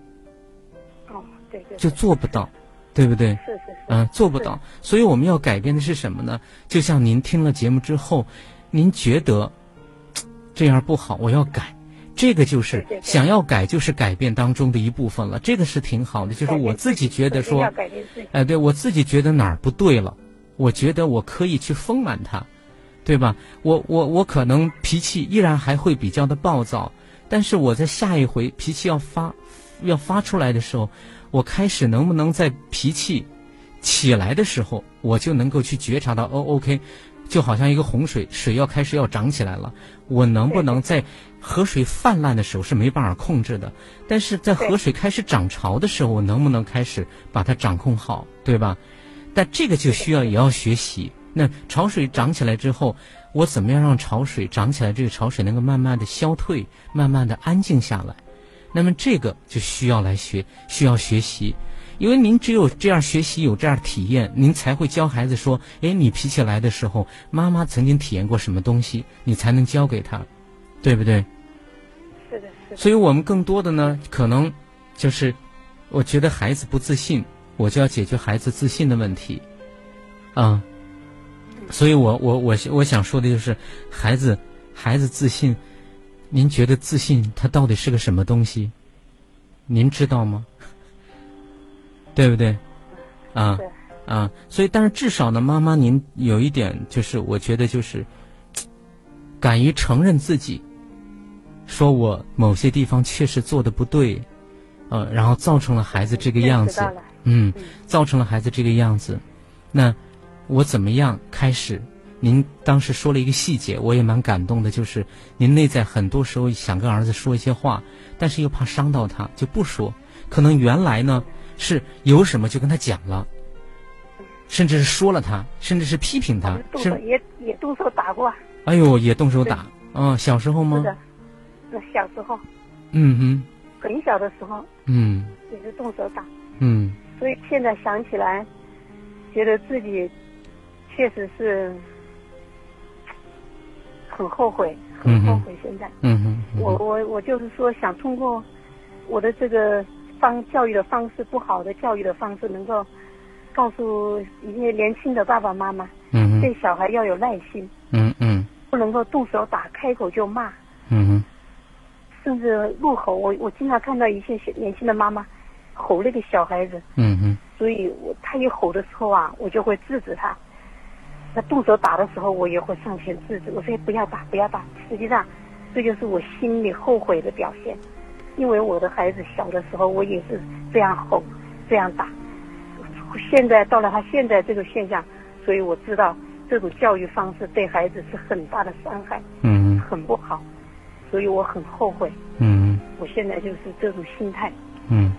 哦，对对，就做不到，对不对？是是是，嗯，做不到。所以我们要改变的是什么呢？就像您听了节目之后，您觉得这样不好，我要改。这个就是想要改，就是改变当中的一部分了。这个是挺好的，就是我自己觉得说，哎，对我自己觉得哪儿不对了，我觉得我可以去丰满它，对吧？我我我可能脾气依然还会比较的暴躁，但是我在下一回脾气要发要发出来的时候，我开始能不能在脾气起来的时候，我就能够去觉察到，哦，OK。就好像一个洪水，水要开始要涨起来了，我能不能在河水泛滥的时候是没办法控制的，但是在河水开始涨潮的时候，我能不能开始把它掌控好，对吧？但这个就需要也要学习。那潮水涨起来之后，我怎么样让潮水涨起来？这个潮水能够慢慢的消退，慢慢的安静下来。那么这个就需要来学，需要学习。因为您只有这样学习，有这样体验，您才会教孩子说：“哎，你脾气来的时候，妈妈曾经体验过什么东西，你才能教给他，对不对？”是的，是的。所以我们更多的呢，可能就是，我觉得孩子不自信，我就要解决孩子自信的问题，啊。所以我我我我想说的就是，孩子孩子自信，您觉得自信它到底是个什么东西？您知道吗？对不对？啊啊，所以但是至少呢，妈妈您有一点就是，我觉得就是，敢于承认自己，说我某些地方确实做的不对，呃，然后造成了孩子这个样子，嗯，造成了孩子这个样子，那我怎么样开始？您当时说了一个细节，我也蛮感动的，就是您内在很多时候想跟儿子说一些话，但是又怕伤到他，就不说。可能原来呢。是有什么就跟他讲了，甚至是说了他，甚至是批评他，是也也动手打过。哎呦，也动手打啊！小时候吗？是的，那小时候。嗯哼。很小的时候。嗯。也是动手打。嗯。所以现在想起来，觉得自己确实是很后悔，很后悔。现在。嗯哼。我我我就是说，想通过我的这个。方教育的方式不好的教育的方式，能够告诉一些年轻的爸爸妈妈，嗯对小孩要有耐心，嗯嗯，不能够动手打，开口就骂，甚至怒吼。我我经常看到一些年轻的妈妈吼那个小孩子，嗯嗯，所以我他一吼的时候啊，我就会制止他，他动手打的时候，我也会上前制止，我说不要打，不要打。实际上，这就是我心里后悔的表现，因为我的孩子小的时候，我也是这样吼，这样打。现在到了他现在这个现象，所以我知道这种教育方式对孩子是很大的伤害，嗯很不好，所以我很后悔。嗯我现在就是这种心态。嗯。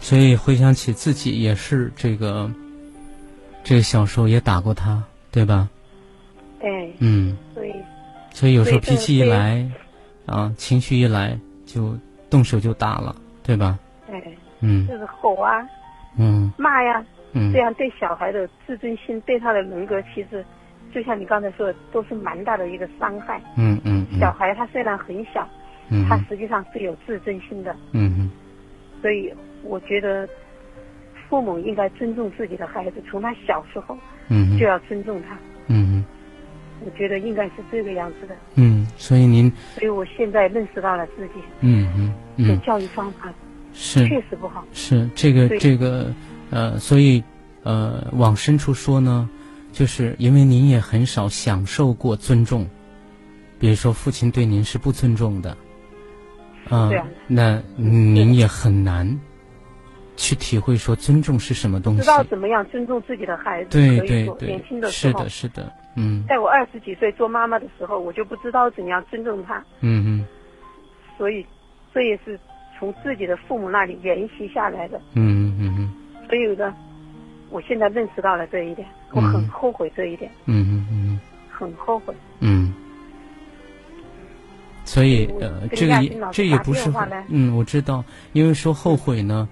所以回想起自己也是这个，这个小时候也打过他，对吧？对，嗯。所以所以有时候脾气一来，啊，情绪一来就动手就打了，对吧？对，嗯就是吼啊、嗯骂呀，嗯这样对小孩的自尊心、对他的人格，其实就像你刚才说的，都是蛮大的一个伤害。嗯嗯嗯。小孩他虽然很小，嗯他实际上是有自尊心的，嗯嗯所以我觉得父母应该尊重自己的孩子，从他小时候嗯就要尊重他。嗯嗯我觉得应该是这个样子的，嗯，所以您所以我现在认识到了自己嗯嗯嗯。的教育方法是。确实不好。是这个这个呃，所以呃，往深处说呢，就是因为您也很少享受过尊重，比如说父亲对您是不尊重的，啊、那您也很难去体会说尊重是什么东西知。道怎么样尊重自己的孩子，对。对对年轻，的时候是的，，是的，嗯在我二十几岁做妈妈的时候，我就不知道怎样尊重他，嗯嗯所以这也是从自己的父母那里沿袭下来的。嗯嗯嗯所以呢，我现在认识到了这一点，我嗯很后悔这一点，嗯嗯嗯很后悔。嗯。所以呃，这个也这也不是嗯，我知道，因为说后悔呢，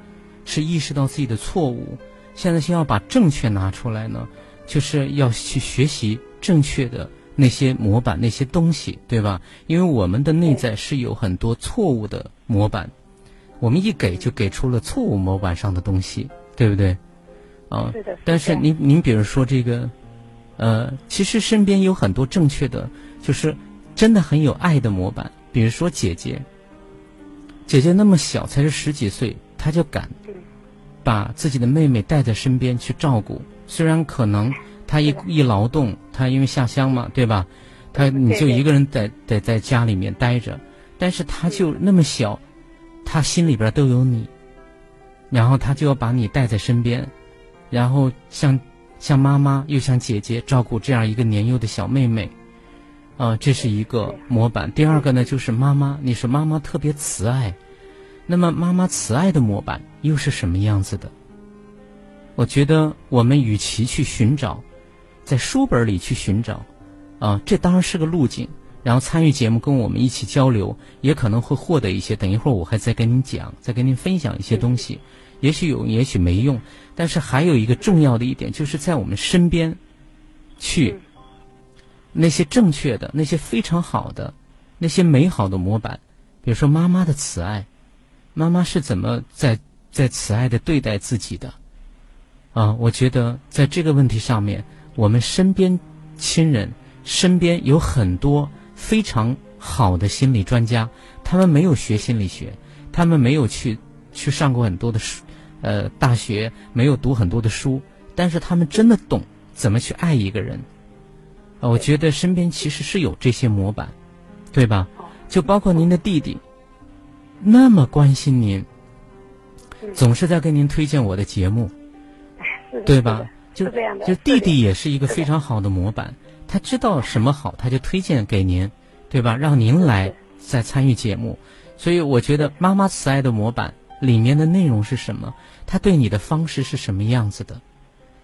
是意识到自己的错误，现在先要把正确拿出来呢，就是要去学习正确的那些模板那些东西，对吧？因为我们的内在是有很多错误的模板，我们一给就给出了错误模板上的东西，对不对？啊，是的，是但是您您比如说这个，呃，其实身边有很多正确的，就是真的很有爱的模板。比如说姐姐，姐姐那么小，才是十几岁，她就敢嗯把自己的妹妹带在身边去照顾。虽然可能她一一劳动，她因为下乡嘛，对吧？她你就一个人在在在家里面待着，但是她就那么小，她心里边都有你，然后她就要把你带在身边，然后像像妈妈又像姐姐照顾这样一个年幼的小妹妹，啊、这是一个模板。第二个呢，就是妈妈，你说妈妈特别慈爱，那么妈妈慈爱的模板又是什么样子的？我觉得我们与其去寻找，在书本里去寻找，啊、这当然是个路径。然后参与节目跟我们一起交流，也可能会获得一些。等一会儿我还再跟您讲，再跟您分享一些东西，也许有，也许没用。但是还有一个重要的一点，就是在我们身边，去嗯那些正确的、那些非常好的、那些美好的模板，比如说妈妈的慈爱，妈妈是怎么在在慈爱的对待自己的？啊，我觉得在这个问题上面，我们身边亲人身边有很多非常好的心理专家，他们没有学心理学，他们没有去去上过很多的书，呃，大学没有读很多的书，但是他们真的懂怎么去爱一个人。啊，我觉得身边其实是有这些模板，对吧？就包括您的弟弟，那么关心您，嗯总是在跟您推荐我的节目，对吧？就就弟弟也是一个非常好的模板，他知道什么好，他就推荐给您，对吧？让您来再参与节目。所以我觉得妈妈慈爱的模板里面的内容是什么？他对你的方式是什么样子的？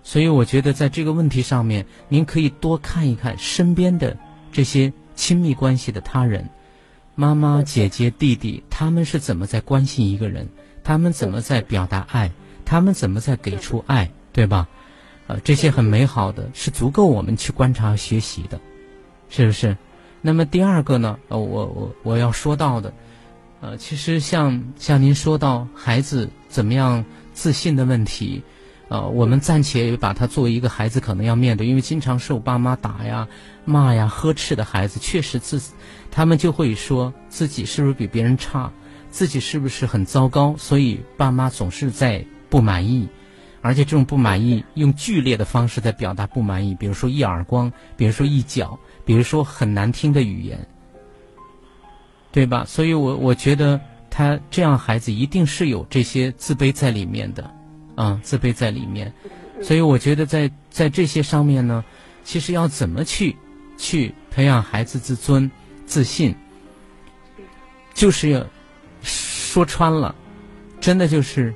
所以我觉得在这个问题上面，您可以多看一看身边的这些亲密关系的他人，妈妈、姐姐、弟弟，他们是怎么在关心一个人？他们怎么在表达爱？他们怎么在给出爱？对吧？呃，这些很美好的，是足够我们去观察和学习的，是不是？那么第二个呢？呃，我我我要说到的，呃，其实像像您说到孩子怎么样自信的问题，呃，我们暂且把它作为一个孩子可能要面对，因为经常受爸妈打呀、骂呀、呵斥的孩子，确实自他们就会说自己是不是比别人差，自己是不是很糟糕，所以爸妈总是在不满意。而且这种不满意用剧烈的方式在表达不满意，比如说一耳光，比如说一脚，比如说很难听的语言，对吧？所以我我觉得他这样孩子一定是有这些自卑在里面的，啊，自卑在里面。所以我觉得在在这些上面呢，其实要怎么去去培养孩子自尊、自信，就是要说穿了，真的就是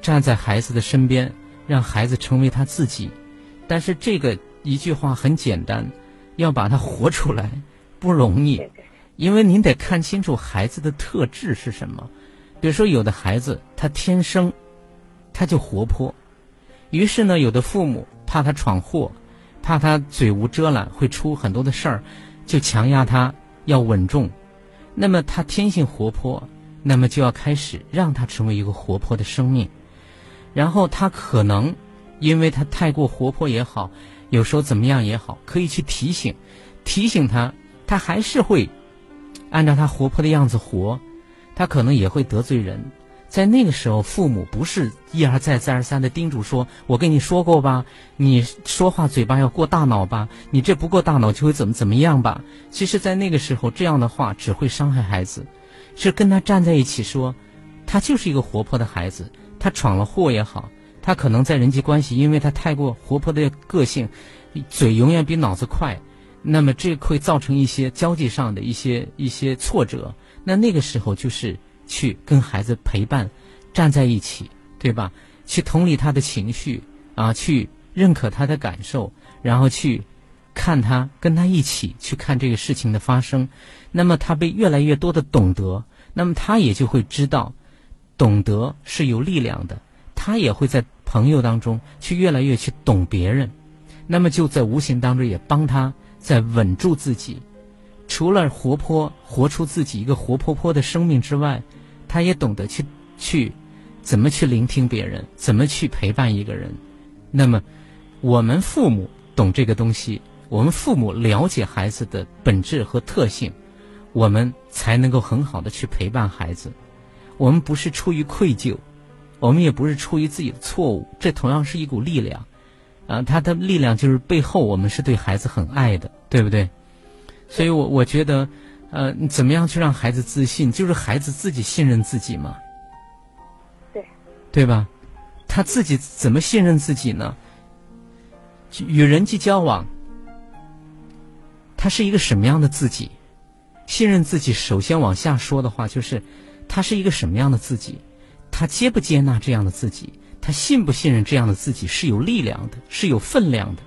站在孩子的身边，让孩子成为他自己。但是这个一句话很简单，要把它活出来不容易，因为您得看清楚孩子的特质是什么。比如说，有的孩子他天生他就活泼。于是呢，有的父母怕他闯祸，怕他嘴无遮拦会出很多的事儿，就强压他要稳重。那么他天性活泼，那么就要开始让他成为一个活泼的生命。然后他可能因为他太过活泼也好，有时候怎么样也好，可以去提醒，提醒他，他还是会按照他活泼的样子活，他可能也会得罪人。在那个时候，父母不是一而再、再而三的叮嘱说：“我跟你说过吧，你说话嘴巴要过大脑吧，你这不过大脑就会怎么怎么样吧。”其实，在那个时候，这样的话只会伤害孩子。是跟他站在一起说，他就是一个活泼的孩子，他闯了祸也好，他可能在人际关系，因为他太过活泼的个性，嘴永远比脑子快，那么这会造成一些交际上的一些一些挫折。那那个时候就是。去跟孩子陪伴，站在一起，对吧？去同理他的情绪啊，去认可他的感受，然后去看他，跟他一起去看这个事情的发生。那么他被越来越多的懂得，那么他也就会知道，懂得是有力量的。他也会在朋友当中去越来越去懂别人，那么就在无形当中也帮他在稳住自己。除了活泼，活出自己一个活泼泼的生命之外，他也懂得去去怎么去聆听别人，怎么去陪伴一个人。那么，我们父母懂这个东西，我们父母了解孩子的本质和特性，我们才能够很好的去陪伴孩子。我们不是出于愧疚，我们也不是出于自己的错误，这同样是一股力量。啊，他的力量就是背后我们是对孩子很爱的，对不对？所以，我我觉得，呃，怎么样去让孩子自信？就是孩子自己信任自己嘛，对，对吧？他自己怎么信任自己呢？与人际交往，他是一个什么样的自己？信任自己，首先往下说的话，就是他是一个什么样的自己？他接不接纳这样的自己？他信不信任这样的自己是有力量的，是有分量的？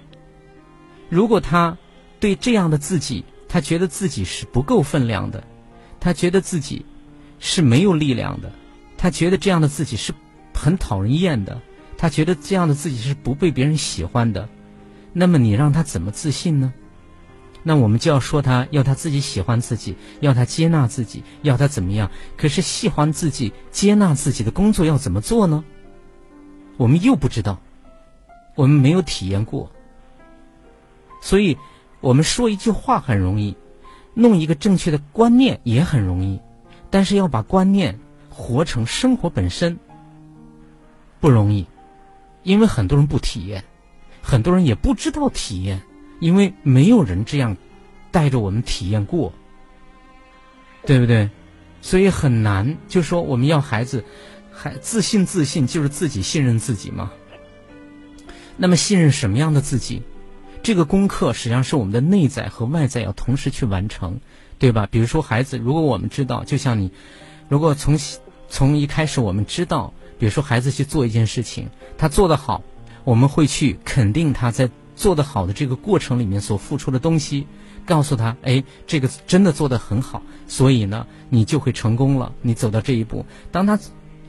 如果他对这样的自己，他觉得自己是不够分量的，他觉得自己是没有力量的，他觉得这样的自己是很讨人厌的，他觉得这样的自己是不被别人喜欢的。那么你让他怎么自信呢？那我们就要说他要他自己喜欢自己，要他接纳自己，要他怎么样？可是喜欢自己、接纳自己的工作要怎么做呢？我们又不知道，我们没有体验过，所以。我们说一句话很容易，弄一个正确的观念也很容易，但是要把观念活成生活本身不容易，因为很多人不体验，很多人也不知道体验，因为没有人这样带着我们体验过，对不对？所以很难。就说我们要孩子还自信，自信就是自己信任自己嘛。那么信任什么样的自己？这个功课实际上是我们的内在和外在要同时去完成，对吧？比如说孩子，如果我们知道，就像你，如果从从一开始我们知道，比如说孩子去做一件事情，他做得好，我们会去肯定他在做得好的这个过程里面所付出的东西，告诉他，哎，这个真的做得很好，所以呢，你就会成功了，你走到这一步。当他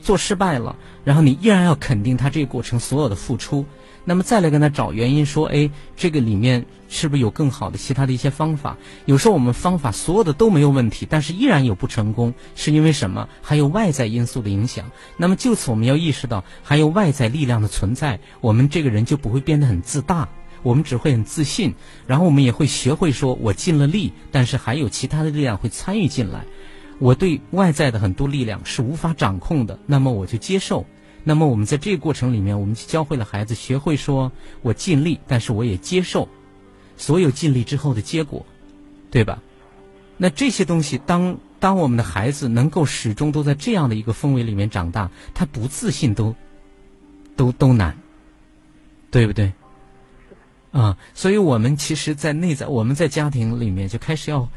做失败了，然后你依然要肯定他这个过程所有的付出。那么再来跟他找原因，说，哎，这个里面是不是有更好的其他的一些方法？有时候我们方法所有的都没有问题，但是依然有不成功，是因为什么？还有外在因素的影响。那么就此我们要意识到，还有外在力量的存在，我们这个人就不会变得很自大，我们只会很自信，然后我们也会学会说，我尽了力，但是还有其他的力量会参与进来，我对外在的很多力量是无法掌控的，那么我就接受。那么我们在这个过程里面，我们教会了孩子学会说我尽力，但是我也接受所有尽力之后的结果，对吧？那这些东西，当当我们的孩子能够始终都在这样的一个氛围里面长大，他不自信都都都难，对不对？啊，所以我们其实，在内在我们在家庭里面就开始要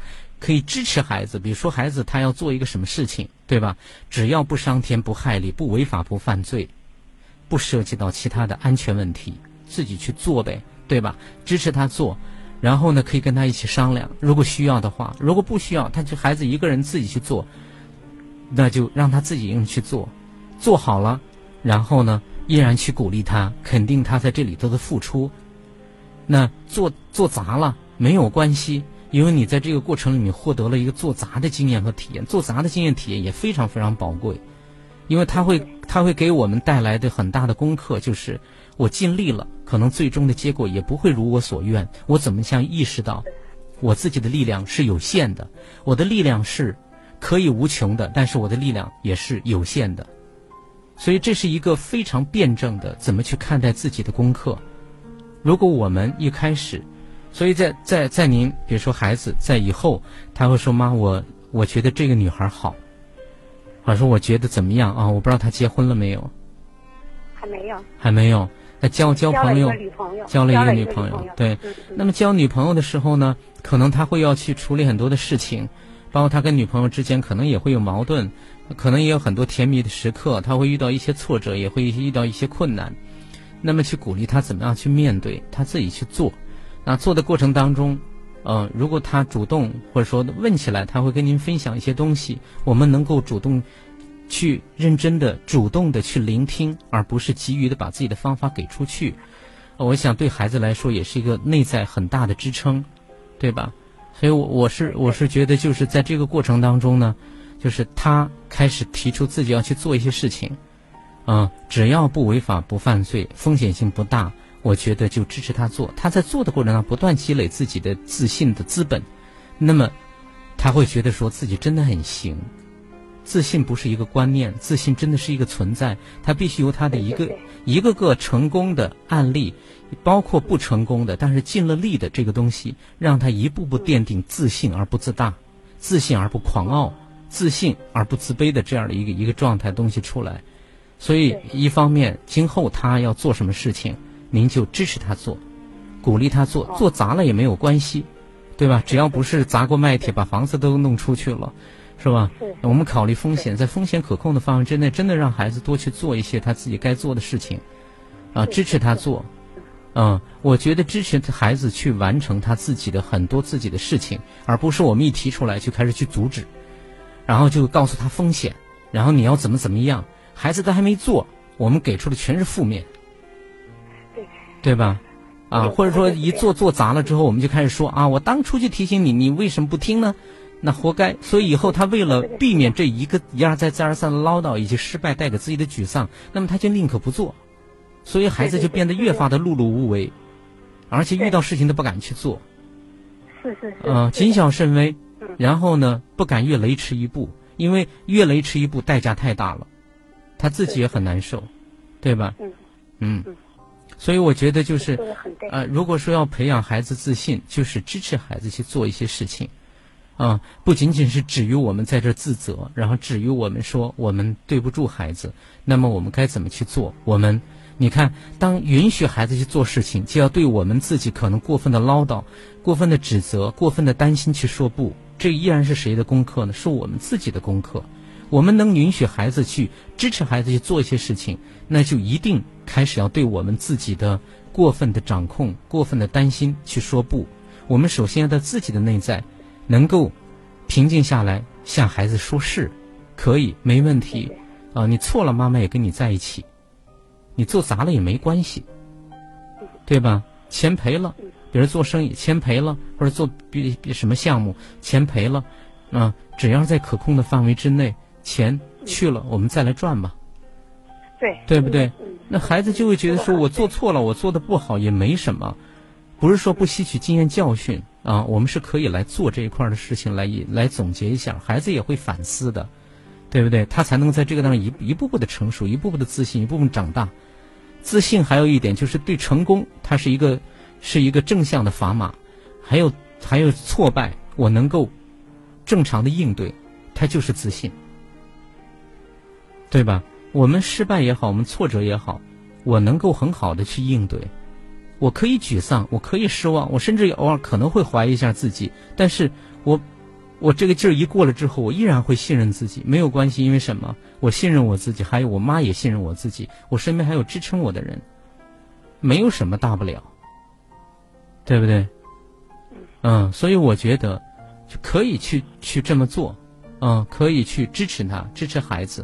可以支持孩子，比如说孩子他要做一个什么事情，对吧？只要不伤天不害理，不违法不犯罪，不涉及到其他的安全问题，自己去做呗，对吧？支持他做，然后呢，可以跟他一起商量，如果需要的话，如果不需要，他就孩子一个人自己去做，那就让他自己人去做，做好了，然后呢，依然去鼓励他，肯定他在这里头的付出。那做做砸了没有关系，因为你在这个过程里面获得了一个做杂的经验和体验，做杂的经验体验也非常非常宝贵，因为它会它会给我们带来的很大的功课，就是我尽力了，可能最终的结果也不会如我所愿。我怎么想意识到，我自己的力量是有限的，我的力量是可以无穷的，但是我的力量也是有限的，所以这是一个非常辩证的怎么去看待自己的功课。如果我们一开始，所以在在在您比如说孩子在以后，他会说妈我我觉得这个女孩好，或者说我觉得怎么样啊？我不知道她结婚了没有？还没有。还没有。那交交朋友，交了一个女朋友，对。那么交女朋友的时候呢，可能他会要去处理很多的事情，包括他跟女朋友之间可能也会有矛盾，可能也有很多甜蜜的时刻，他会遇到一些挫折，也会遇到一些困难。那么去鼓励他怎么样去面对，他自己去做。那做的过程当中，呃，如果他主动或者说问起来，他会跟您分享一些东西。我们能够主动去认真的、主动的去聆听，而不是急于的把自己的方法给出去。我想对孩子来说也是一个内在很大的支撑，对吧？所以，我我是我是觉得就是在这个过程当中呢，就是他开始提出自己要去做一些事情。嗯，只要不违法不犯罪，风险性不大，我觉得就支持他做。他在做的过程中不断积累自己的自信的资本，那么他会觉得说自己真的很行。自信不是一个观念，自信真的是一个存在。他必须由他的一个一个个成功的案例，包括不成功的，但是尽了力的这个东西，让他一步步奠定自信而不自大，自信而不狂傲，自信而不自卑的这样的一个一个状态东西出来。所以，一方面，今后他要做什么事情，您就支持他做，鼓励他做，做砸了也没有关系，对吧？只要不是砸锅卖铁把房子都弄出去了，是吧？我们考虑风险，在风险可控的范围之内，真的让孩子多去做一些他自己该做的事情，啊，支持他做，嗯，我觉得支持孩子去完成他自己的很多自己的事情，而不是我们一提出来就开始去阻止，然后就告诉他风险，然后你要怎么怎么样。孩子都还没做，我们给出的全是负面，对对吧？啊，或者说一做做砸了之后，我们就开始说啊，我当初就提醒你，你为什么不听呢？那活该。所以以后他为了避免这一个一而再再而三的唠叨以及失败带给自己的沮丧，那么他就宁可不做。所以孩子就变得越发的碌碌无为，而且遇到事情都不敢去做。是是是。嗯，谨小慎微，然后呢，不敢越雷池一步，因为越雷池一步代价太大了。他自己也很难受，对吧？嗯，嗯，所以我觉得就是，呃，如果说要培养孩子自信，就是支持孩子去做一些事情，啊，不仅仅是止于我们在这自责，然后止于我们说我们对不住孩子，那么我们该怎么去做？我们，你看，当允许孩子去做事情，就要对我们自己可能过分的唠叨、过分的指责、过分的担心去说不，这依然是谁的功课呢？是我们自己的功课。我们能允许孩子去支持孩子去做一些事情，那就一定开始要对我们自己的过分的掌控、过分的担心去说不。我们首先要在自己的内在能够平静下来，向孩子说是，可以没问题啊！你错了，妈妈也跟你在一起；你做砸了也没关系，对吧？钱赔了，比如做生意钱赔了，或者做比比什么项目钱赔了，啊，只要在可控的范围之内。钱去了，我们再来赚吧。对，对不对？那孩子就会觉得说，我做错了，我做的不好也没什么，不是说不吸取经验教训啊。我们是可以来做这一块的事情，来来总结一下，孩子也会反思的，对不对？他才能在这个当中一一步步的成熟，一步步的自信，一步步长大。自信还有一点就是对成功，它是一个是一个正向的砝码，还有还有挫败，我能够正常的应对，它就是自信，对吧？我们失败也好，我们挫折也好，我能够很好的去应对。我可以沮丧，我可以失望，我甚至偶尔可能会怀疑一下自己，但是我我这个劲儿一过了之后，我依然会信任自己，没有关系，因为什么？我信任我自己，还有我妈也信任我自己，我身边还有支撑我的人，没有什么大不了，对不对？嗯，所以我觉得可以去去这么做，嗯，可以去支持他，支持孩子。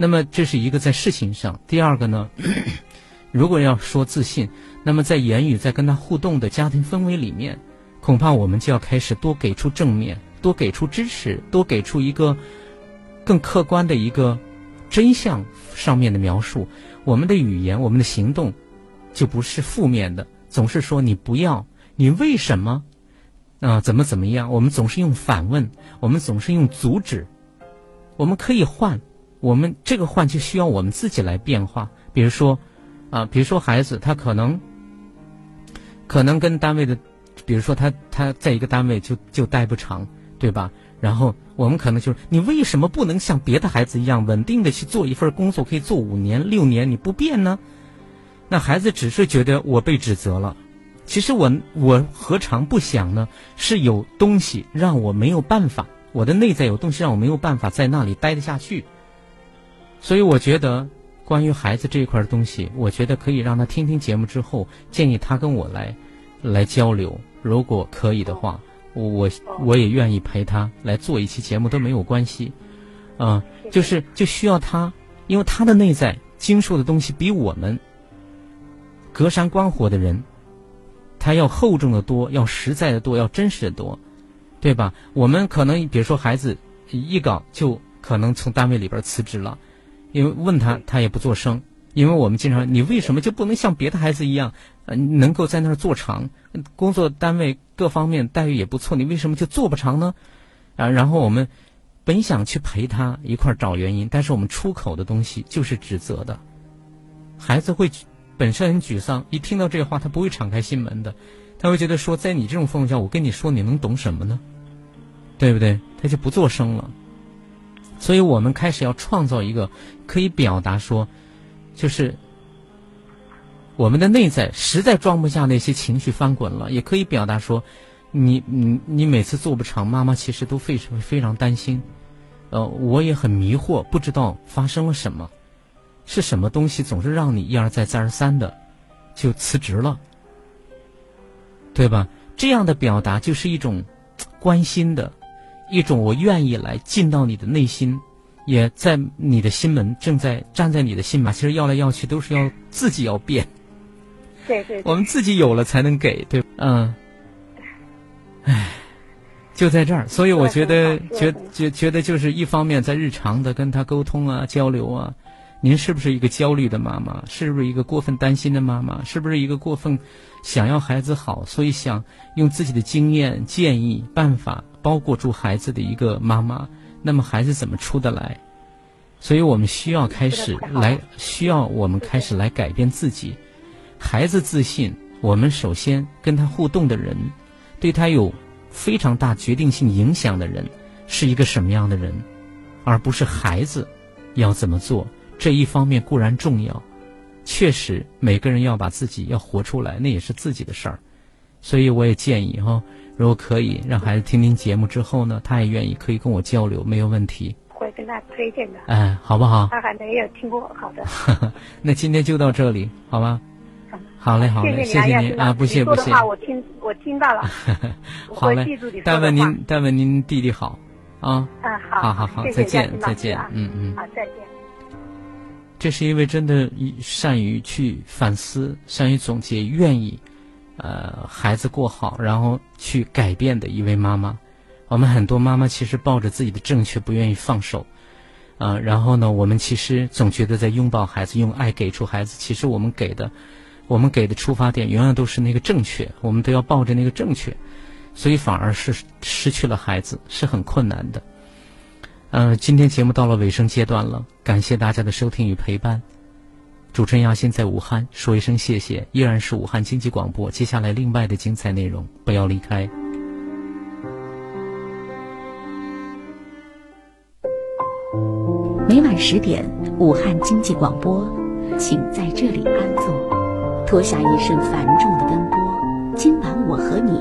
那么这是一个在事情上，第二个呢？如果要说自信，那么在言语在跟他互动的家庭氛围里面，恐怕我们就要开始多给出正面，多给出支持，多给出一个更客观的一个真相上面的描述。我们的语言，我们的行动，就不是负面的，总是说你不要，你为什么啊？怎么怎么样？我们总是用反问，我们总是用阻止。我们可以换，我们这个换就需要我们自己来变化，比如说。啊，比如说孩子，他可能，可能跟单位的，比如说他他在一个单位就就待不长，对吧？然后我们可能就是，你为什么不能像别的孩子一样稳定的去做一份工作，可以做五年六年，你不变呢？那孩子只是觉得我被指责了，其实我我何尝不想呢？是有东西让我没有办法，我的内在有东西让我没有办法在那里待得下去，所以我觉得。关于孩子这一块的东西，我觉得可以让他听听节目之后，建议他跟我来，来交流。如果可以的话，我我也愿意陪他来做一期节目都没有关系。啊，就是就需要他，因为他的内在经受的东西比我们隔山观火的人，他要厚重的多，要实在的多，要真实的多，对吧？我们可能比如说孩子一搞就可能从单位里边辞职了。因为问他，他也不做声。因为我们经常，你为什么就不能像别的孩子一样，呃，能够在那儿做长？工作单位各方面待遇也不错，你为什么就做不长呢？啊，然后我们本想去陪他一块儿找原因，但是我们出口的东西就是指责的。孩子会本身很沮丧，一听到这话，他不会敞开心门的，他会觉得说，在你这种氛围下，我跟你说，你能懂什么呢？对不对？他就不做声了。所以我们开始要创造一个可以表达说，就是我们的内在实在装不下那些情绪翻滚了，也可以表达说，你你你每次做不成，妈妈其实都非常非常担心，呃，我也很迷惑，不知道发生了什么，是什么东西总是让你一而再再而三的就辞职了，对吧？这样的表达就是一种关心的。一种我愿意来进到你的内心，也在你的心门正在站在你的心门。其实要来要去都是要自己要变，对对，我们自己有了才能给，对，嗯，唉，就在这儿，所以我觉得觉觉觉得就是一方面在日常的跟他沟通啊交流啊，您是不是一个焦虑的妈妈？是不是一个过分担心的妈妈？是不是一个过分想要孩子好，所以想用自己的经验建议办法？包裹住孩子的一个妈妈，那么孩子怎么出得来？所以我们需要开始来，需要我们开始来改变自己。孩子自信，我们首先跟他互动的人，对他有非常大决定性影响的人，是一个什么样的人，而不是孩子要怎么做。这一方面固然重要，确实每个人要把自己要活出来，那也是自己的事儿。所以我也建议哈。如果可以让孩子听听节目之后呢，他也愿意可以跟我交流，没有问题。会跟他推荐的。哎，好不好？他还没有听过，好的。那今天就到这里，好吗？好嘞，好嘞，谢谢您啊，不谢不谢。我听我听到了。好嘞。但问您，但问您弟弟好啊。嗯，好。好好好，再见再见，嗯嗯。好，再见。这是一位真的善于去反思、善于总结、愿意。呃，孩子过好，然后去改变的一位妈妈。我们很多妈妈其实抱着自己的正确，不愿意放手。啊，然后呢，我们其实总觉得在拥抱孩子，用爱给出孩子。其实我们给的，我们给的出发点永远都是那个正确，我们都要抱着那个正确，所以反而是失去了孩子，是很困难的。呃，今天节目到了尾声阶段了，感谢大家的收听与陪伴。主持人亚欣在武汉说一声谢谢，依然是武汉经济广播。接下来另外的精彩内容，不要离开。每晚十点，武汉经济广播，请在这里安坐，脱下一身繁重的奔波。今晚我和你，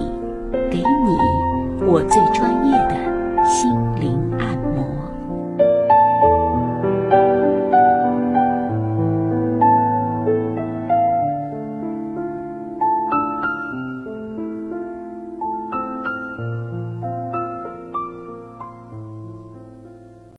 给你我最专业的。